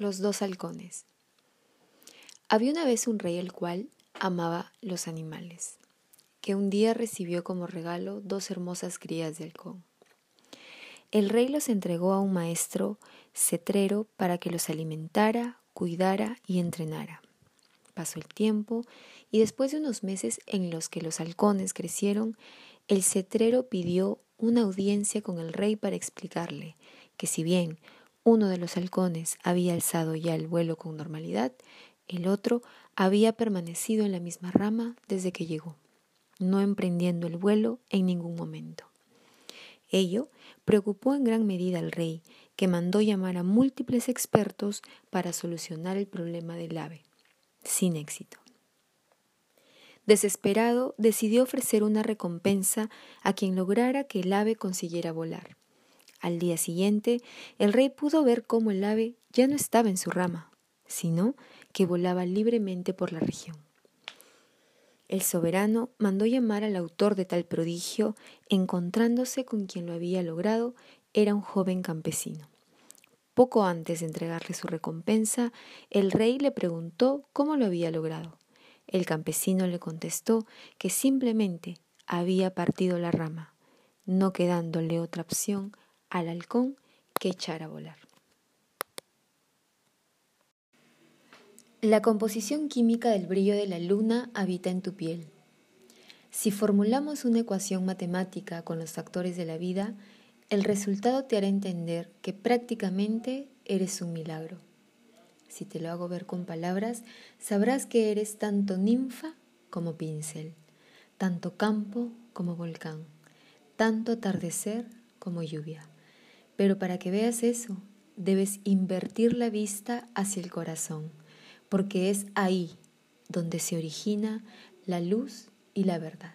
Los dos halcones. Había una vez un rey el cual amaba los animales, que un día recibió como regalo dos hermosas crías de halcón. El rey los entregó a un maestro cetrero para que los alimentara, cuidara y entrenara. Pasó el tiempo y después de unos meses en los que los halcones crecieron, el cetrero pidió una audiencia con el rey para explicarle que si bien uno de los halcones había alzado ya el vuelo con normalidad, el otro había permanecido en la misma rama desde que llegó, no emprendiendo el vuelo en ningún momento. Ello preocupó en gran medida al rey, que mandó llamar a múltiples expertos para solucionar el problema del ave, sin éxito. Desesperado, decidió ofrecer una recompensa a quien lograra que el ave consiguiera volar. Al día siguiente, el rey pudo ver cómo el ave ya no estaba en su rama, sino que volaba libremente por la región. El soberano mandó llamar al autor de tal prodigio, encontrándose con quien lo había logrado, era un joven campesino. Poco antes de entregarle su recompensa, el rey le preguntó cómo lo había logrado. El campesino le contestó que simplemente había partido la rama, no quedándole otra opción al halcón que echar a volar. La composición química del brillo de la luna habita en tu piel. Si formulamos una ecuación matemática con los factores de la vida, el resultado te hará entender que prácticamente eres un milagro. Si te lo hago ver con palabras, sabrás que eres tanto ninfa como pincel, tanto campo como volcán, tanto atardecer como lluvia. Pero para que veas eso, debes invertir la vista hacia el corazón, porque es ahí donde se origina la luz y la verdad.